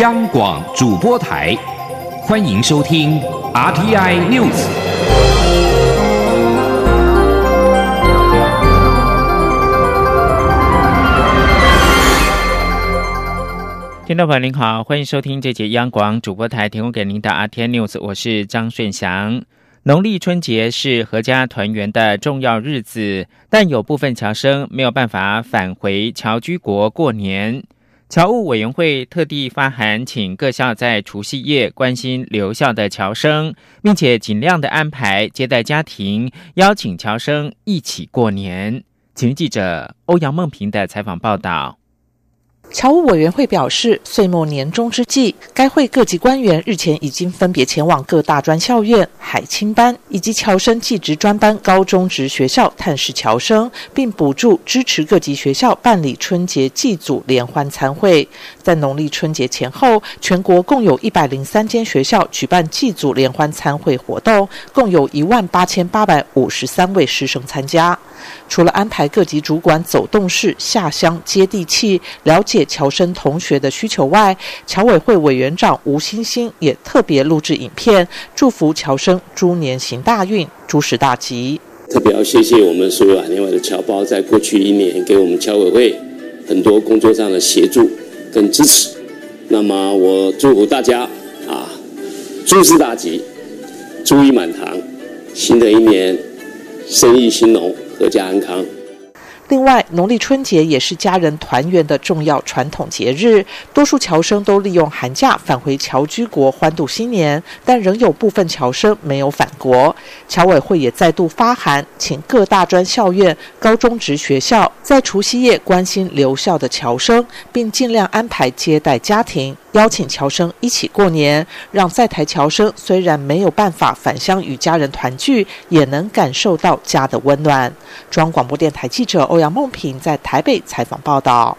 央广主播台，欢迎收听 RTI News。听众朋友您好，欢迎收听这节央广主播台提供给您的 RTI News，我是张顺祥。农历春节是阖家团圆的重要日子，但有部分侨生没有办法返回侨居国过年。侨务委员会特地发函，请各校在除夕夜关心留校的侨生，并且尽量的安排接待家庭，邀请侨生一起过年。请记者欧阳梦平的采访报道。侨务委员会表示，岁末年终之际，该会各级官员日前已经分别前往各大专校院、海青班以及侨生技职专班高中职学校探视侨生，并补助支持各级学校办理春节祭祖联欢参会。在农历春节前后，全国共有一百零三间学校举办祭祖联欢参会活动，共有一万八千八百五十三位师生参加。除了安排各级主管走动式下乡接地气，了解侨生同学的需求外，侨委会委员长吴欣欣也特别录制影片，祝福侨生猪年行大运，诸事大吉。特别要谢谢我们所有海内外的侨胞，在过去一年给我们侨委会很多工作上的协助跟支持。那么我祝福大家啊，诸事大吉，猪意满堂，新的一年生意兴隆。阖家安康。另外，农历春节也是家人团圆的重要传统节日，多数侨生都利用寒假返回侨居国欢度新年，但仍有部分侨生没有返国。侨委会也再度发函，请各大专校院、高中职学校在除夕夜关心留校的侨生，并尽量安排接待家庭。邀请侨生一起过年，让在台侨生虽然没有办法返乡与家人团聚，也能感受到家的温暖。中央广播电台记者欧阳梦平在台北采访报道。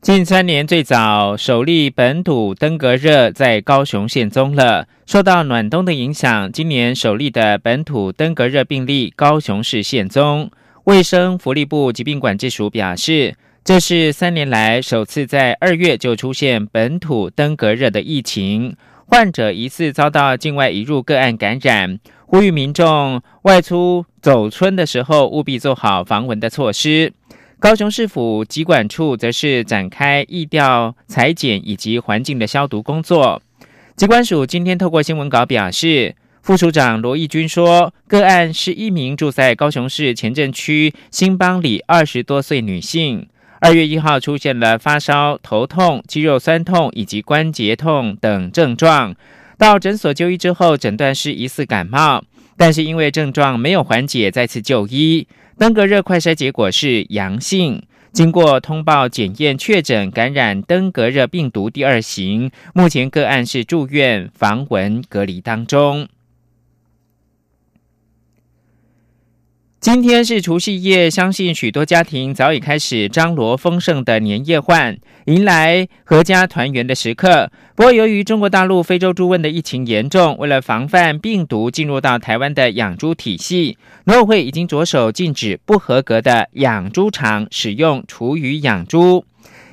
近三年最早首例本土登革热在高雄现踪了，受到暖冬的影响，今年首例的本土登革热病例高雄市现踪。卫生福利部疾病管制署表示。这是三年来首次在二月就出现本土登革热的疫情，患者疑似遭到境外移入个案感染，呼吁民众外出走村的时候务必做好防蚊的措施。高雄市府疾管处则是展开疫调、裁剪以及环境的消毒工作。疾管署今天透过新闻稿表示，副署长罗义军说，个案是一名住在高雄市前镇区新邦里二十多岁女性。二月一号出现了发烧、头痛、肌肉酸痛以及关节痛等症状，到诊所就医之后，诊断是疑似感冒，但是因为症状没有缓解，再次就医，登革热快筛结果是阳性，经过通报检验确诊感染登革热病毒第二型，目前个案是住院防蚊隔离当中。今天是除夕夜，相信许多家庭早已开始张罗丰盛的年夜饭，迎来阖家团圆的时刻。不过，由于中国大陆非洲猪瘟的疫情严重，为了防范病毒进入到台湾的养猪体系，农委会已经着手禁止不合格的养猪场使用厨余养猪。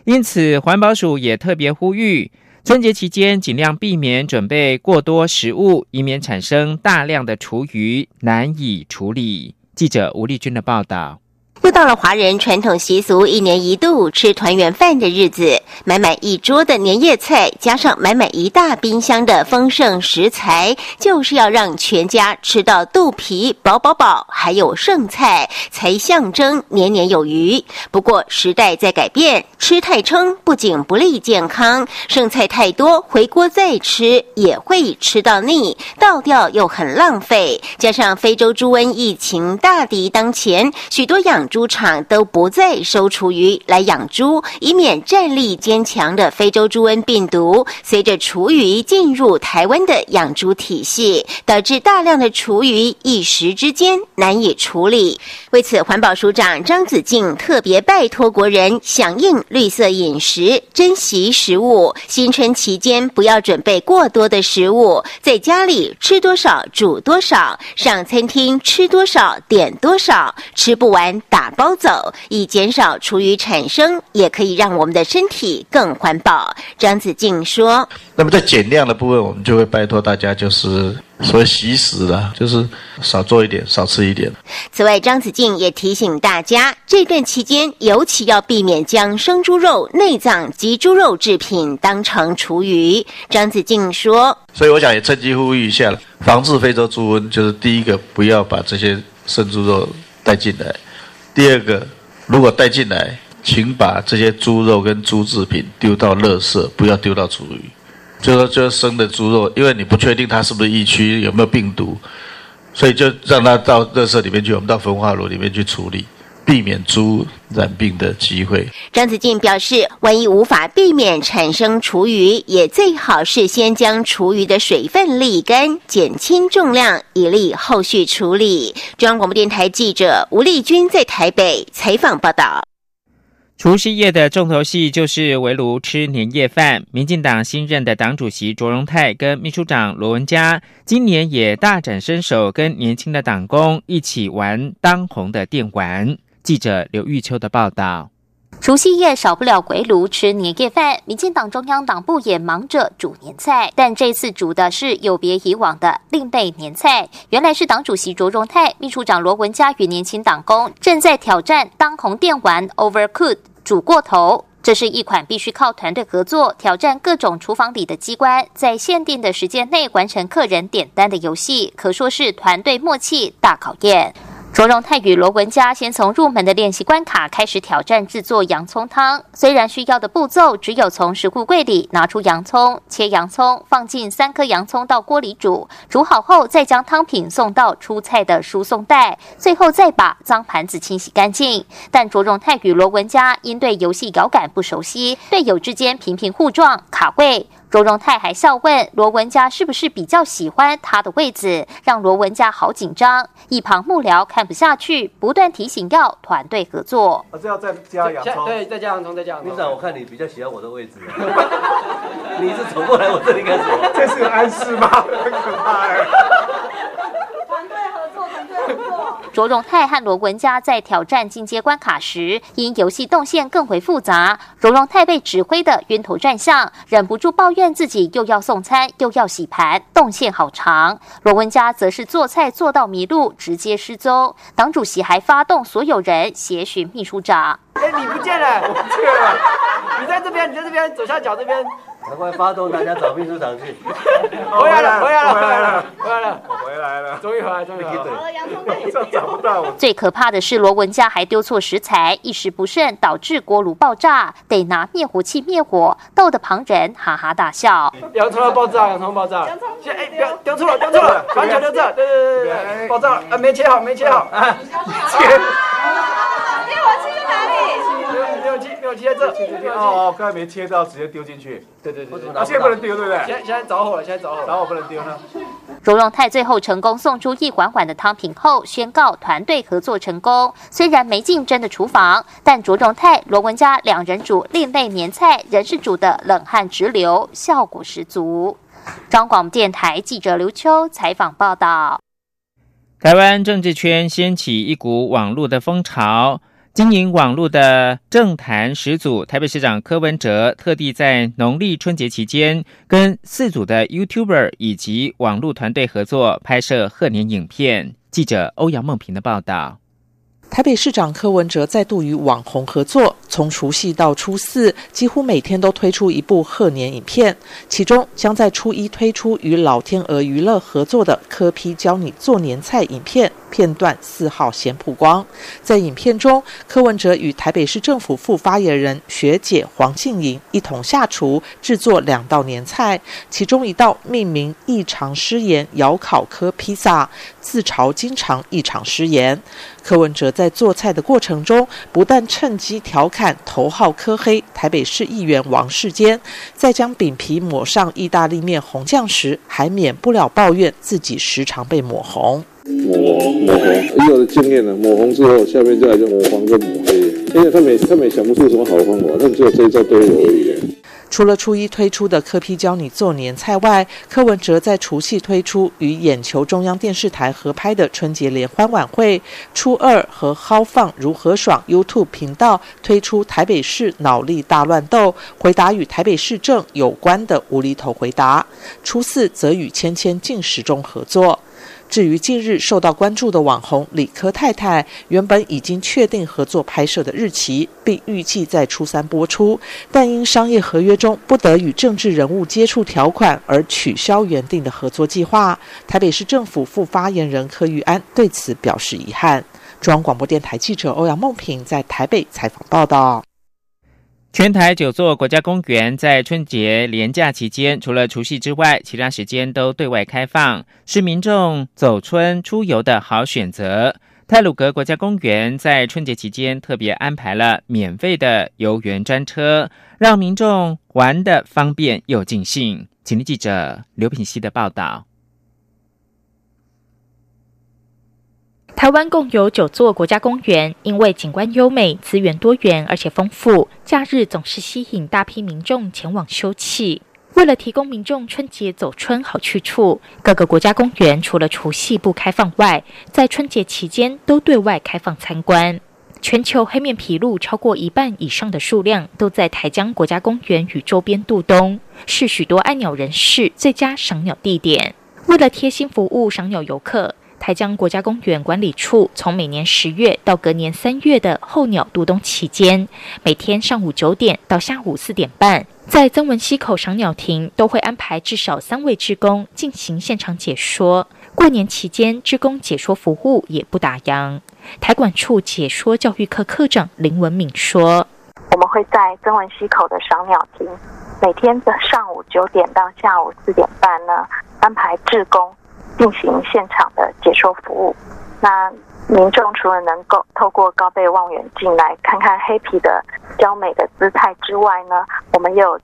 因此，环保署也特别呼吁，春节期间尽量避免准备过多食物，以免产生大量的厨余难以处理。记者吴丽君的报道。又到了华人传统习俗一年一度吃团圆饭的日子，满满一桌的年夜菜，加上满满一大冰箱的丰盛食材，就是要让全家吃到肚皮饱饱饱，还有剩菜，才象征年年有余。不过时代在改变，吃太撑不仅不利健康，剩菜太多回锅再吃也会吃到腻，倒掉又很浪费。加上非洲猪瘟疫情大敌当前，许多养猪场都不再收厨余来养猪，以免战力坚强的非洲猪瘟病毒随着厨余进入台湾的养猪体系，导致大量的厨余一时之间难以处理。为此，环保署长张子静特别拜托国人响应绿色饮食，珍惜食物。新春期间不要准备过多的食物，在家里吃多少煮多少，上餐厅吃多少点多少，吃不完打。打包走，以减少厨余产生，也可以让我们的身体更环保。张子静说：“那么在减量的部分，我们就会拜托大家，就是所谓习食了，就是少做一点，少吃一点。”此外，张子静也提醒大家，这段期间尤其要避免将生猪肉、内脏及猪肉制品当成厨余。张子静说：“所以我想也趁机呼吁一下了，防治非洲猪瘟，就是第一个不要把这些生猪肉带进来；第二个，如果带进来，请把这些猪肉跟猪制品丢到垃圾，不要丢到厨余。就说就是生的猪肉，因为你不确定它是不是疫区，有没有病毒。”所以就让它到热色里面去，我们到焚化炉里面去处理，避免猪染病的机会。张子静表示，万一无法避免产生厨余，也最好是先将厨余的水分沥干，减轻重量，以利后续处理。中央广播电台记者吴丽君在台北采访报道。除夕夜的重头戏就是围炉吃年夜饭。民进党新任的党主席卓荣泰跟秘书长罗文嘉今年也大展身手，跟年轻的党工一起玩当红的电玩。记者刘玉秋的报道：除夕夜少不了围炉吃年夜饭，民进党中央党部也忙着煮年菜，但这次煮的是有别以往的另类年菜。原来是党主席卓荣泰、秘书长罗文嘉与年轻党工正在挑战当红电玩 Overcooked。煮过头，这是一款必须靠团队合作、挑战各种厨房里的机关，在限定的时间内完成客人点单的游戏，可说是团队默契大考验。卓荣泰与罗文佳先从入门的练习关卡开始挑战制作洋葱汤。虽然需要的步骤只有从食库柜里拿出洋葱、切洋葱，放进三颗洋葱到锅里煮，煮好后再将汤品送到出菜的输送带，最后再把脏盘子清洗干净。但卓荣泰与罗文佳因对游戏遥感不熟悉，队友之间频频互撞卡位。卓荣泰还笑问罗文佳是不是比较喜欢他的位子，让罗文佳好紧张。一旁幕僚看不下去，不断提醒要团队合作。我这要再加洋葱，对，再加洋葱，再加洋葱。秘书长，我看你比较喜欢我的位置，你是走过来我这里干什么？这是有暗示吗？很可怕哎。卓荣泰和罗文佳在挑战进阶关卡时，因游戏动线更为复杂，卓荣泰被指挥的晕头转向，忍不住抱怨自己又要送餐又要洗盘，动线好长。罗文佳则是做菜做到迷路，直接失踪。党主席还发动所有人协寻秘书长。哎，你不见了，我不见了，你在这边，你在这边，左下角这边。赶快发动大家找秘书长去！回来了，回来了，回来了，回来了，回来了，终于回来，终于回来。好了，洋葱被找不到。最可怕的是罗文家还丢错食材，一时不慎导致锅炉爆炸，得拿灭火器灭火，逗得旁人哈哈大笑。洋葱要爆炸，洋葱爆炸。洋葱，哎，不要丢错了，丢错了，完全丢这，对对对对，爆炸了，啊，没切好，没切好，啊，切。切这，哦，刚才没切到，直接丢进去。对对对，啊，现在不能丢，对不对？现现在着火了，现在着火，着火不能丢呢。卓荣泰最后成功送出一碗碗的汤品后，宣告团队合作成功。虽然没进真的厨房，但卓荣泰、罗文佳两人煮另类年菜，仍是煮的冷汗直流，效果十足。中广电台记者刘秋采访报道。台湾政治圈掀起一股网络的风潮。经营网络的政坛始祖台北市长柯文哲，特地在农历春节期间，跟四组的 YouTuber 以及网络团队合作拍摄贺年影片。记者欧阳梦平的报道。台北市长柯文哲再度与网红合作，从除夕到初四，几乎每天都推出一部贺年影片。其中将在初一推出与老天鹅娱乐合作的科批教你做年菜影片片段，四号先曝光。在影片中，柯文哲与台北市政府副发言人学姐黄静莹一同下厨制作两道年菜，其中一道命名“异常失言窑烤科披萨”，自嘲经常异常失言。柯文哲在做菜的过程中，不但趁机调侃看头号科黑台北市议员王世坚，在将饼皮抹上意大利面红酱时，还免不了抱怨自己时常被抹红。抹红，抹红，以我的经验呢，抹红之后，下面就来就抹黄跟抹黑，因为他们他们也想不出什么好方法，他们只有这一招对我而已。除了初一推出的柯批教你做年菜外，柯文哲在除夕推出与眼球中央电视台合拍的春节联欢晚会。初二和豪放如何爽 YouTube 频道推出台北市脑力大乱斗，回答与台北市政有关的无厘头回答。初四则与芊芊进食中合作。至于近日受到关注的网红李科太太，原本已经确定合作拍摄的日期，并预计在初三播出，但因商业合约中不得与政治人物接触条款而取消原定的合作计划。台北市政府副发言人柯玉安对此表示遗憾。中央广播电台记者欧阳梦平在台北采访报道。全台九座国家公园在春节连假期间，除了除夕之外，其他时间都对外开放，是民众走春出游的好选择。泰鲁格国家公园在春节期间特别安排了免费的游园专车，让民众玩的方便又尽兴。请听记者刘品希的报道。台湾共有九座国家公园，因为景观优美、资源多元而且丰富，假日总是吸引大批民众前往休憩。为了提供民众春节走春好去处，各个国家公园除了除夕不开放外，在春节期间都对外开放参观。全球黑面琵鹭超过一半以上的数量都在台江国家公园与周边渡冬，是许多爱鸟人士最佳赏鸟地点。为了贴心服务赏鸟游客。台江国家公园管理处从每年十月到隔年三月的候鸟渡冬期间，每天上午九点到下午四点半，在曾文溪口赏鸟亭都会安排至少三位职工进行现场解说。过年期间，职工解说服务也不打烊。台管处解说教育科科长林文敏说：“我们会在曾文溪口的赏鸟亭，每天的上午九点到下午四点半呢，安排职工。”进行现场的解说服务。那民众除了能够透过高倍望远镜来看看黑皮的娇美的姿态之外呢，我们也有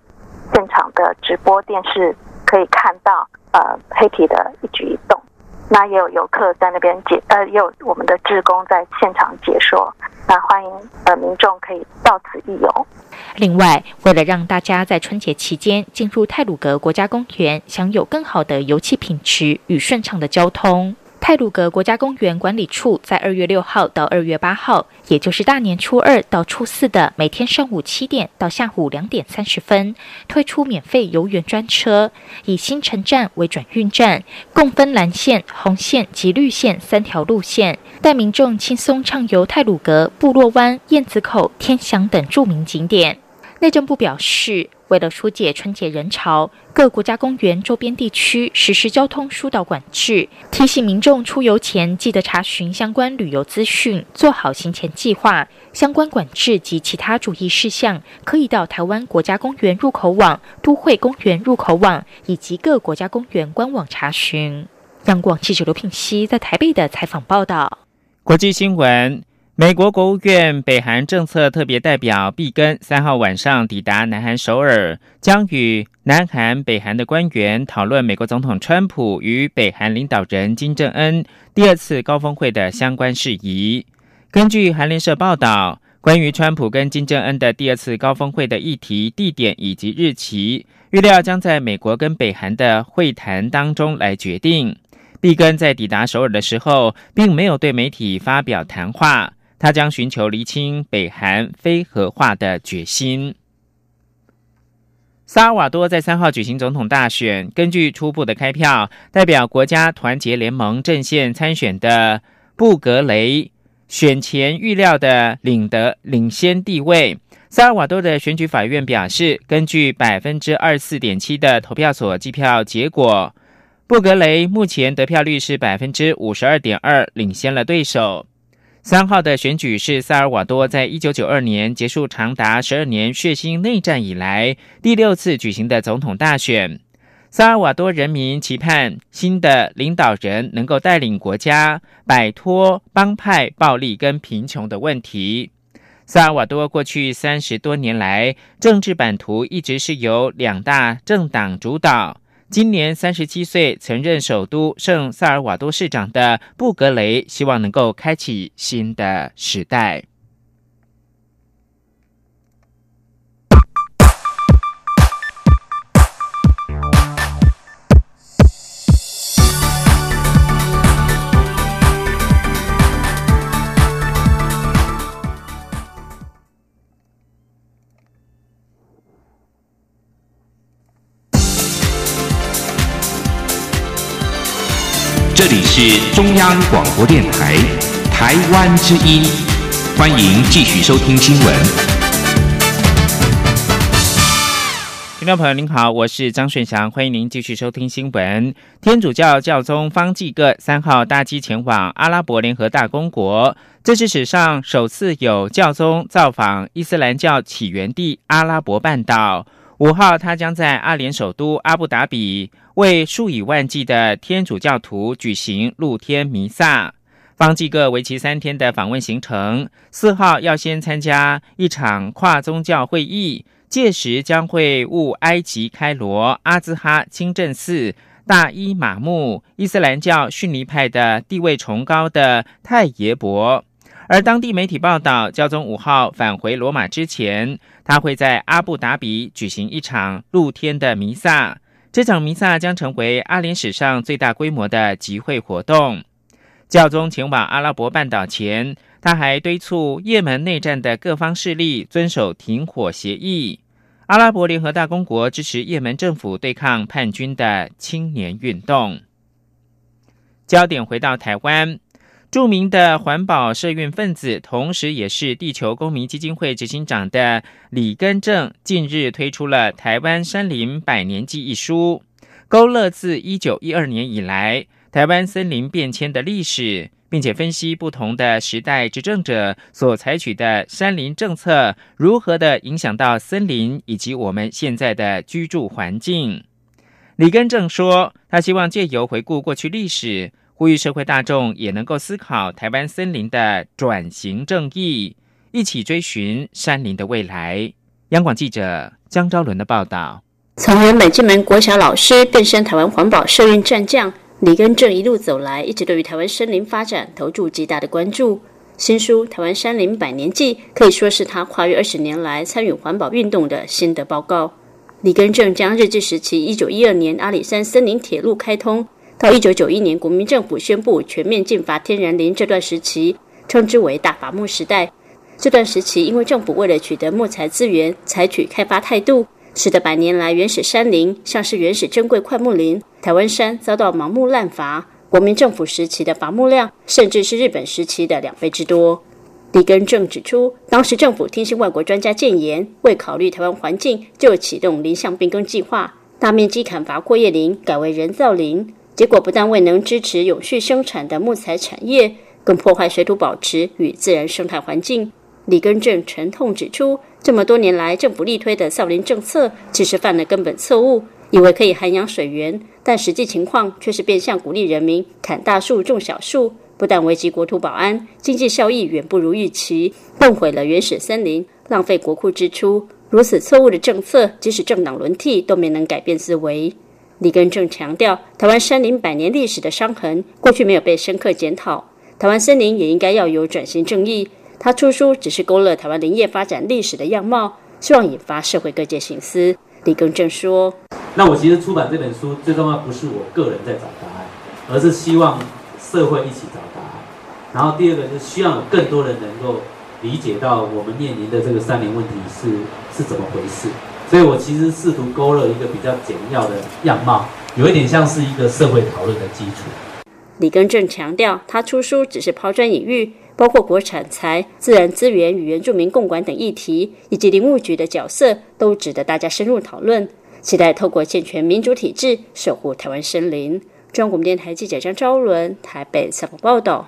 现场的直播电视可以看到呃黑皮的一举一动。那也有游客在那边解呃，也有我们的志工在现场解说。那欢迎呃民众可以到此一游。另外，为了让大家在春节期间进入泰鲁格国家公园，享有更好的油气品质与顺畅的交通。泰鲁格国家公园管理处在二月六号到二月八号，也就是大年初二到初四的每天上午七点到下午两点三十分，推出免费游园专车，以新城站为转运站，共分蓝线、红线及绿线三条路线，带民众轻松畅游泰鲁格、部落湾、燕子口、天祥等著名景点。内政部表示，为了疏解春节人潮，各国家公园周边地区实施交通疏导管制，提醒民众出游前记得查询相关旅游资讯，做好行前计划。相关管制及其他注意事项，可以到台湾国家公园入口网、都会公园入口网以及各国家公园官网查询。央广记者刘品熙在台北的采访报道。国际新闻。美国国务院北韩政策特别代表毕根三号晚上抵达南韩首尔，将与南韩、北韩的官员讨论美国总统川普与北韩领导人金正恩第二次高峰会的相关事宜。根据韩联社报道，关于川普跟金正恩的第二次高峰会的议题、地点以及日期，预料将在美国跟北韩的会谈当中来决定。毕根在抵达首尔的时候，并没有对媒体发表谈话。他将寻求厘清北韩非核化的决心。萨尔瓦多在三号举行总统大选，根据初步的开票，代表国家团结联盟阵线参选的布格雷选前预料的领得领先地位。萨尔瓦多的选举法院表示，根据百分之二四点七的投票所计票结果，布格雷目前得票率是百分之五十二点二，领先了对手。三号的选举是萨尔瓦多在一九九二年结束长达十二年血腥内战以来第六次举行的总统大选。萨尔瓦多人民期盼新的领导人能够带领国家摆脱帮派暴力跟贫穷的问题。萨尔瓦多过去三十多年来政治版图一直是由两大政党主导。今年三十七岁，曾任首都圣萨尔瓦多市长的布格雷，希望能够开启新的时代。这里是中央广播电台台湾之音，欢迎继续收听新闻。听众朋友您好，我是张顺祥，欢迎您继续收听新闻。天主教教宗方济各三号搭机前往阿拉伯联合大公国，这是史上首次有教宗造访伊斯兰教起源地阿拉伯半岛。五号，他将在阿联首都阿布达比为数以万计的天主教徒举行露天弥撒。方济各为期三天的访问行程，四号要先参加一场跨宗教会议，届时将会晤埃及开罗阿兹哈清真寺大伊玛目、伊斯兰教逊尼派的地位崇高的泰耶伯。而当地媒体报道，教宗五号返回罗马之前，他会在阿布达比举行一场露天的弥撒。这场弥撒将成为阿联史上最大规模的集会活动。教宗前往阿拉伯半岛前，他还敦促也门内战的各方势力遵守停火协议。阿拉伯联合大公国支持也门政府对抗叛军的青年运动。焦点回到台湾。著名的环保社运分子，同时也是地球公民基金会执行长的李根正，近日推出了《台湾山林百年记》一书，勾勒自一九一二年以来台湾森林变迁的历史，并且分析不同的时代执政者所采取的山林政策如何的影响到森林以及我们现在的居住环境。李根正说，他希望借由回顾过去历史。呼吁社会大众也能够思考台湾森林的转型正义，一起追寻山林的未来。央广记者江昭伦的报道：从原本进门国小老师变身台湾环保社运战将，李根正一路走来，一直对于台湾森林发展投注极大的关注。新书《台湾山林百年记》可以说是他跨越二十年来参与环保运动的心得报告。李根正将日治时期一九一二年阿里山森林铁路开通。到一九九一年，国民政府宣布全面禁伐天然林，这段时期称之为“大伐木时代”。这段时期，因为政府为了取得木材资源，采取开发态度，使得百年来原始山林，像是原始珍贵块木林、台湾山，遭到盲目滥伐。国民政府时期的伐木量，甚至是日本时期的两倍之多。李根正指出，当时政府听信外国专家谏言，未考虑台湾环境，就启动林相变更计划，大面积砍伐阔叶林，改为人造林。结果不但未能支持永续生产的木材产业，更破坏水土保持与自然生态环境。李根正沉痛指出，这么多年来政府力推的造林政策，其实犯了根本错误，以为可以涵养水源，但实际情况却是变相鼓励人民砍大树种小树，不但危及国土保安，经济效益远不如预期，更毁了原始森林，浪费国库支出。如此错误的政策，即使政党轮替都没能改变思维。李根正强调，台湾山林百年历史的伤痕，过去没有被深刻检讨。台湾森林也应该要有转型正义。他出书只是勾勒台湾林业发展历史的样貌，希望引发社会各界醒思。李根正说：“那我其实出版这本书，最重要不是我个人在找答案，而是希望社会一起找答案。然后第二个是希望有更多人能够理解到我们面临的这个山林问题是是怎么回事。”所以我其实试图勾勒一个比较简要的样貌，有一点像是一个社会讨论的基础。李根正强调，他出书只是抛砖引玉，包括国产材、自然资源与原住民共管等议题，以及林务局的角色，都值得大家深入讨论。期待透过健全民主体制，守护台湾森林。中央广电台记者张昭伦台北采访报道。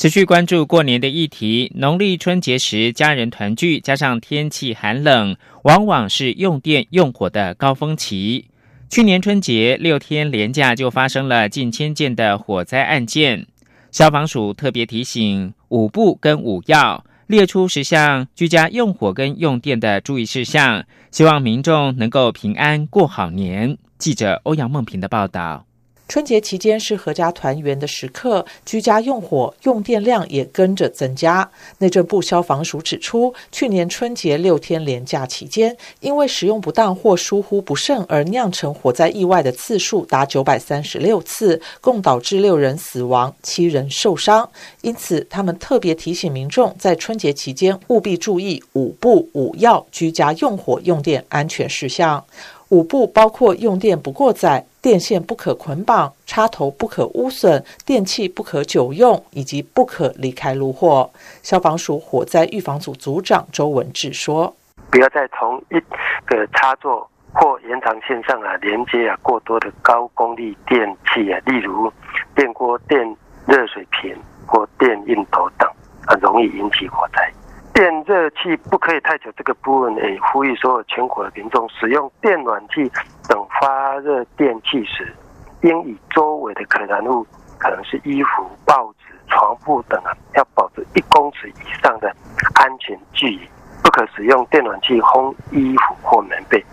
持续关注过年的议题，农历春节时家人团聚，加上天气寒冷，往往是用电用火的高峰期。去年春节六天连假就发生了近千件的火灾案件，消防署特别提醒五不跟五要，列出十项居家用火跟用电的注意事项，希望民众能够平安过好年。记者欧阳梦平的报道。春节期间是阖家团圆的时刻，居家用火用电量也跟着增加。内政部消防署指出，去年春节六天连假期间，因为使用不当或疏忽不慎而酿成火灾意外的次数达九百三十六次，共导致六人死亡、七人受伤。因此，他们特别提醒民众，在春节期间务必注意五不五要居家用火用电安全事项。五不包括用电不过载。电线不可捆绑，插头不可污损，电器不可久用，以及不可离开炉火。消防署火灾预防组组长周文志说：“不要在同一个插座或延长线上啊连接啊过多的高功率电器啊，例如电锅、电热水瓶或电熨斗等，很容易引起火灾。电热器不可以太久，这个部分也，呼吁所有全国的民众使用电暖器等发热电器时。”应以周围的可燃物，可能是衣服、报纸、床铺等啊，要保持一公尺以上的安全距离，不可使用电暖器烘衣服或棉被。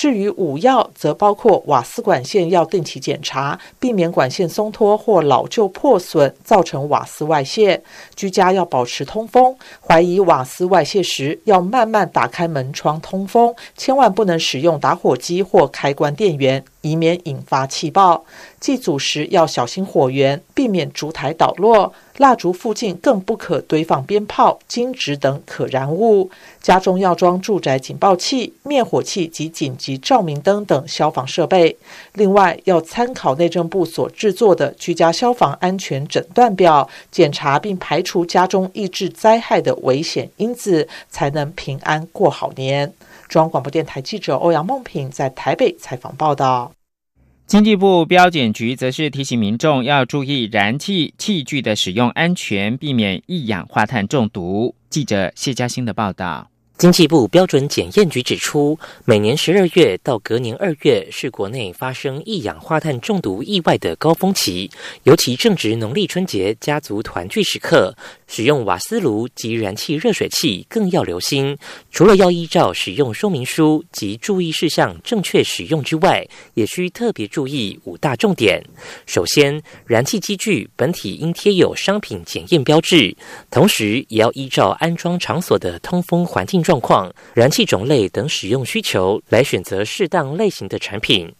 至于五要，则包括瓦斯管线要定期检查，避免管线松脱或老旧破损造成瓦斯外泄。居家要保持通风，怀疑瓦斯外泄时要慢慢打开门窗通风，千万不能使用打火机或开关电源。以免引发气爆，祭祖时要小心火源，避免烛台倒落。蜡烛附近更不可堆放鞭炮、金纸等可燃物。家中要装住宅警报器、灭火器及紧急照明灯等消防设备。另外，要参考内政部所制作的居家消防安全诊断表，检查并排除家中抑制灾害的危险因子，才能平安过好年。中央广播电台记者欧阳梦平在台北采访报道。经济部标检局则是提醒民众要注意燃气器具的使用安全，避免一氧化碳中毒。记者谢嘉欣的报道。经济部标准检验局指出，每年十二月到隔年二月是国内发生一氧化碳中毒意外的高峰期，尤其正值农历春节家族团聚时刻，使用瓦斯炉及燃气热水器更要留心。除了要依照使用说明书及注意事项正确使用之外，也需特别注意五大重点。首先，燃气机具本体应贴有商品检验标志，同时也要依照安装场所的通风环境。状况、燃气种类等使用需求来选择适当类型的产品。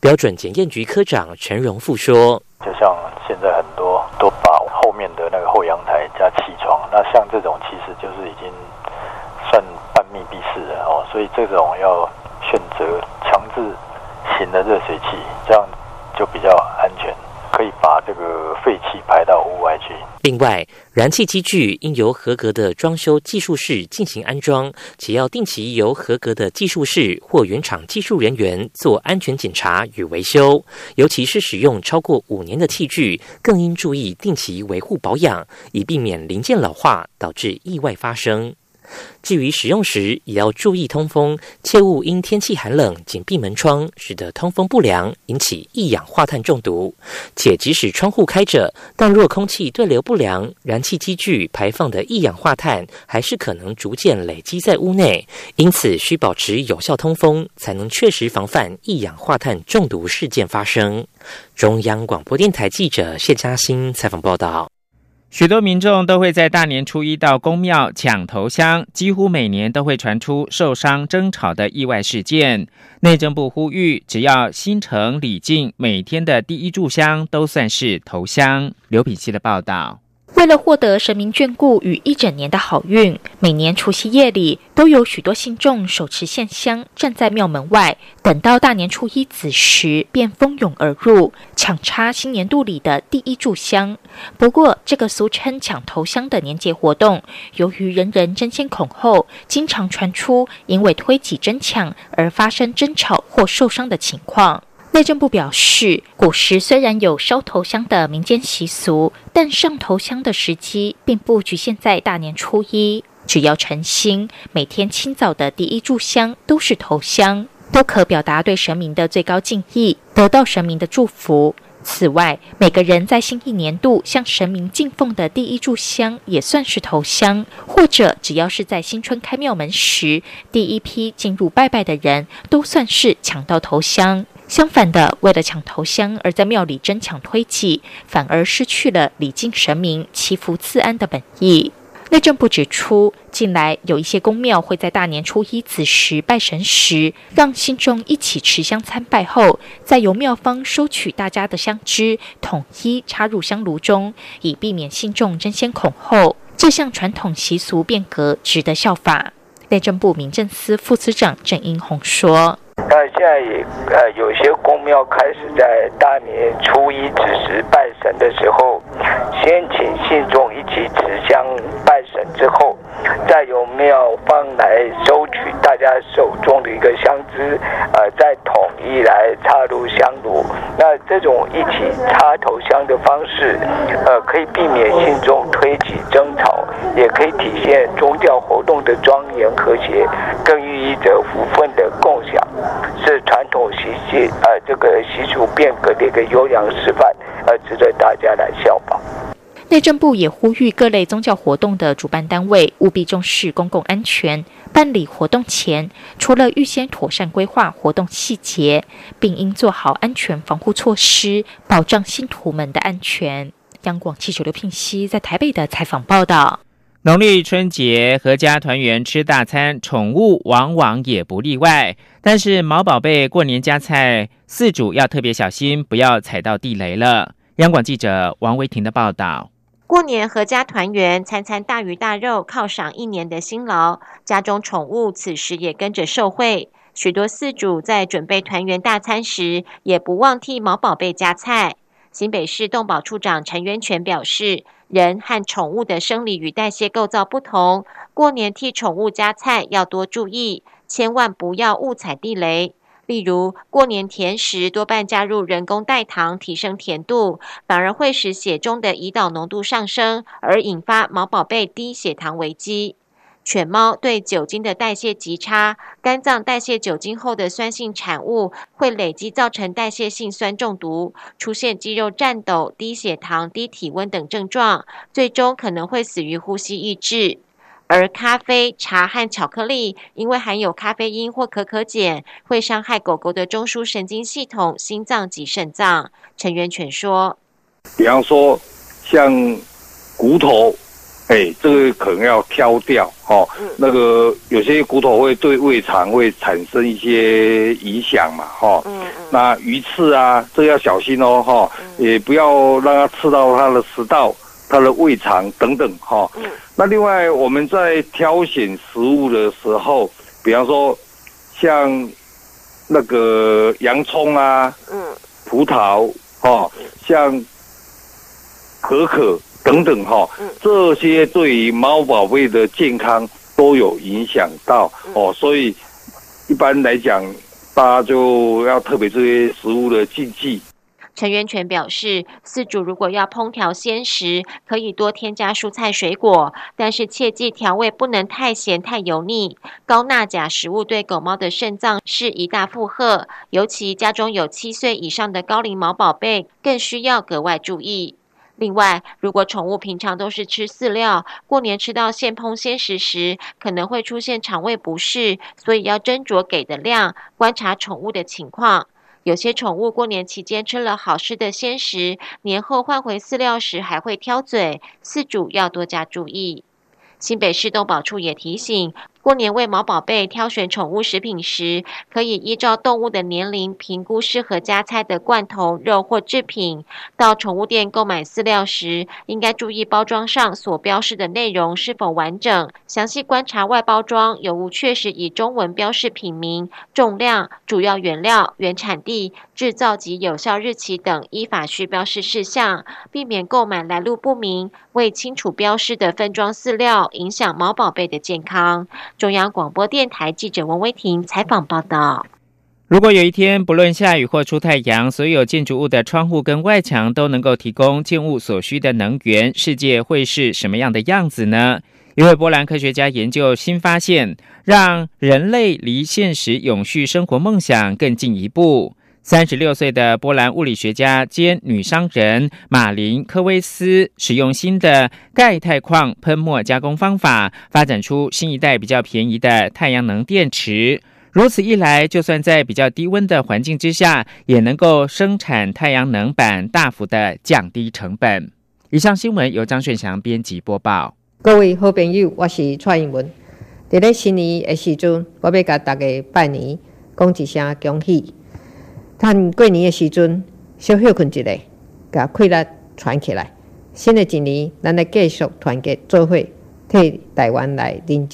标准检验局科长陈荣富说：“就像现在很多都把后面的那个后阳台加气窗，那像这种其实就是已经算半密闭式的哦，所以这种要选择强制型的热水器，这样就比较安全。”可以把这个废气排到屋外去。另外，燃气机具应由合格的装修技术室进行安装，且要定期由合格的技术室或原厂技术人员做安全检查与维修。尤其是使用超过五年的器具，更应注意定期维护保养，以避免零件老化导致意外发生。至于使用时，也要注意通风，切勿因天气寒冷紧闭门窗，使得通风不良，引起一氧化碳中毒。且即使窗户开着，但若空气对流不良，燃气机具排放的一氧化碳还是可能逐渐累积在屋内。因此，需保持有效通风，才能确实防范一氧化碳中毒事件发生。中央广播电台记者谢嘉欣采访报道。许多民众都会在大年初一到公庙抢头香，几乎每年都会传出受伤、争吵的意外事件。内政部呼吁，只要心诚礼敬，每天的第一炷香都算是头香。刘品希的报道。为了获得神明眷顾与一整年的好运，每年除夕夜里都有许多信众手持线香站在庙门外，等到大年初一子时便蜂拥而入，抢插新年度里的第一炷香。不过，这个俗称抢头香的年节活动，由于人人争先恐后，经常传出因为推挤争抢而发生争吵或受伤的情况。内政部表示，古时虽然有烧头香的民间习俗，但上头香的时机并不局限在大年初一。只要诚心，每天清早的第一炷香都是头香，都可表达对神明的最高敬意，得到神明的祝福。此外，每个人在新一年度向神明敬奉的第一炷香也算是头香，或者只要是在新春开庙门时第一批进入拜拜的人，都算是抢到头香。相反的，为了抢头香而在庙里争抢推挤，反而失去了礼敬神明、祈福赐安的本意。内政部指出，近来有一些公庙会在大年初一子时拜神时，让信众一起持香参拜后，再由庙方收取大家的香枝，统一插入香炉中，以避免信众争先恐后。这项传统习俗变革值得效法。内政部民政司副司长郑英宏说。那现在也呃，有些公庙开始在大年初一子时拜神的时候，先请信众一起持香拜神之后，再由庙方来收取大家手中的一个香资，呃，再统一来插入香炉。那这种一起插头香的方式，呃，可以避免信众推起争吵，也可以体现宗教活动的庄严和谐，更寓意着福分的共享。是传统习习呃这个习俗变革的一个优良示范，呃，值得大家来效仿。内政部也呼吁各类宗教活动的主办单位务必重视公共安全，办理活动前除了预先妥善规划活动细节，并应做好安全防护措施，保障信徒们的安全。央广记者刘聘熙在台北的采访报道。农历春节合家团圆吃大餐，宠物往往也不例外。但是毛宝贝过年加菜，饲主要特别小心，不要踩到地雷了。央广记者王维婷的报道：过年合家团圆，餐餐大鱼大肉，犒赏一年的辛劳。家中宠物此时也跟着受惠。许多饲主在准备团圆大餐时，也不忘替毛宝贝加菜。新北市动保处长陈渊泉表示。人和宠物的生理与代谢构造不同，过年替宠物加菜要多注意，千万不要误踩地雷。例如，过年甜食多半加入人工代糖，提升甜度，反而会使血中的胰岛浓度上升，而引发毛宝贝低血糖危机。犬猫对酒精的代谢极差，肝脏代谢酒精后的酸性产物会累积，造成代谢性酸中毒，出现肌肉颤抖、低血糖、低体温等症状，最终可能会死于呼吸抑制。而咖啡、茶和巧克力，因为含有咖啡因或可可碱，会伤害狗狗的中枢神经系统、心脏及肾脏。陈元全说：“比方说，像骨头。”哎，这个可能要挑掉哦。那个有些骨头会对胃肠会产生一些影响嘛，哈。那鱼刺啊，这要小心哦，哈。也不要让它刺到它的食道、它的胃肠等等，哈。那另外我们在挑选食物的时候，比方说像那个洋葱啊，嗯，葡萄，哈，像可可。等等哈，这些对于猫宝贝的健康都有影响到哦，所以一般来讲，大家就要特别注意食物的禁忌。陈元全表示，饲主如果要烹调鲜食，可以多添加蔬菜水果，但是切记调味不能太咸太油腻。高钠钾食物对狗猫的肾脏是一大负荷，尤其家中有七岁以上的高龄毛宝贝，更需要格外注意。另外，如果宠物平常都是吃饲料，过年吃到现烹鲜食时，可能会出现肠胃不适，所以要斟酌给的量，观察宠物的情况。有些宠物过年期间吃了好吃的鲜食，年后换回饲料时还会挑嘴，饲主要多加注意。新北市动保处也提醒。过年为毛宝贝挑选宠物食品时，可以依照动物的年龄评估适合加菜的罐头肉或制品。到宠物店购买饲料时，应该注意包装上所标示的内容是否完整，详细观察外包装有无确实以中文标示品名、重量、主要原料、原产地、制造及有效日期等依法需标示事项，避免购买来路不明、未清楚标示的分装饲料，影响毛宝贝的健康。中央广播电台记者王威婷采访报道：如果有一天不论下雨或出太阳，所有建筑物的窗户跟外墙都能够提供建物所需的能源，世界会是什么样的样子呢？一位波兰科学家研究新发现，让人类离现实永续生活梦想更进一步。三十六岁的波兰物理学家兼女商人马林科威斯，使用新的钙钛矿喷墨加工方法，发展出新一代比较便宜的太阳能电池。如此一来，就算在比较低温的环境之下，也能够生产太阳能板，大幅的降低成本。以上新闻由张炫祥编辑播报。各位好朋友，我是蔡英文。在新年的时阵，我要给大家拜年，讲一声恭喜。趁过年的时阵，小休困一下，甲快乐传起来。新的一年，咱来继续团结做伙，替台湾来迎接。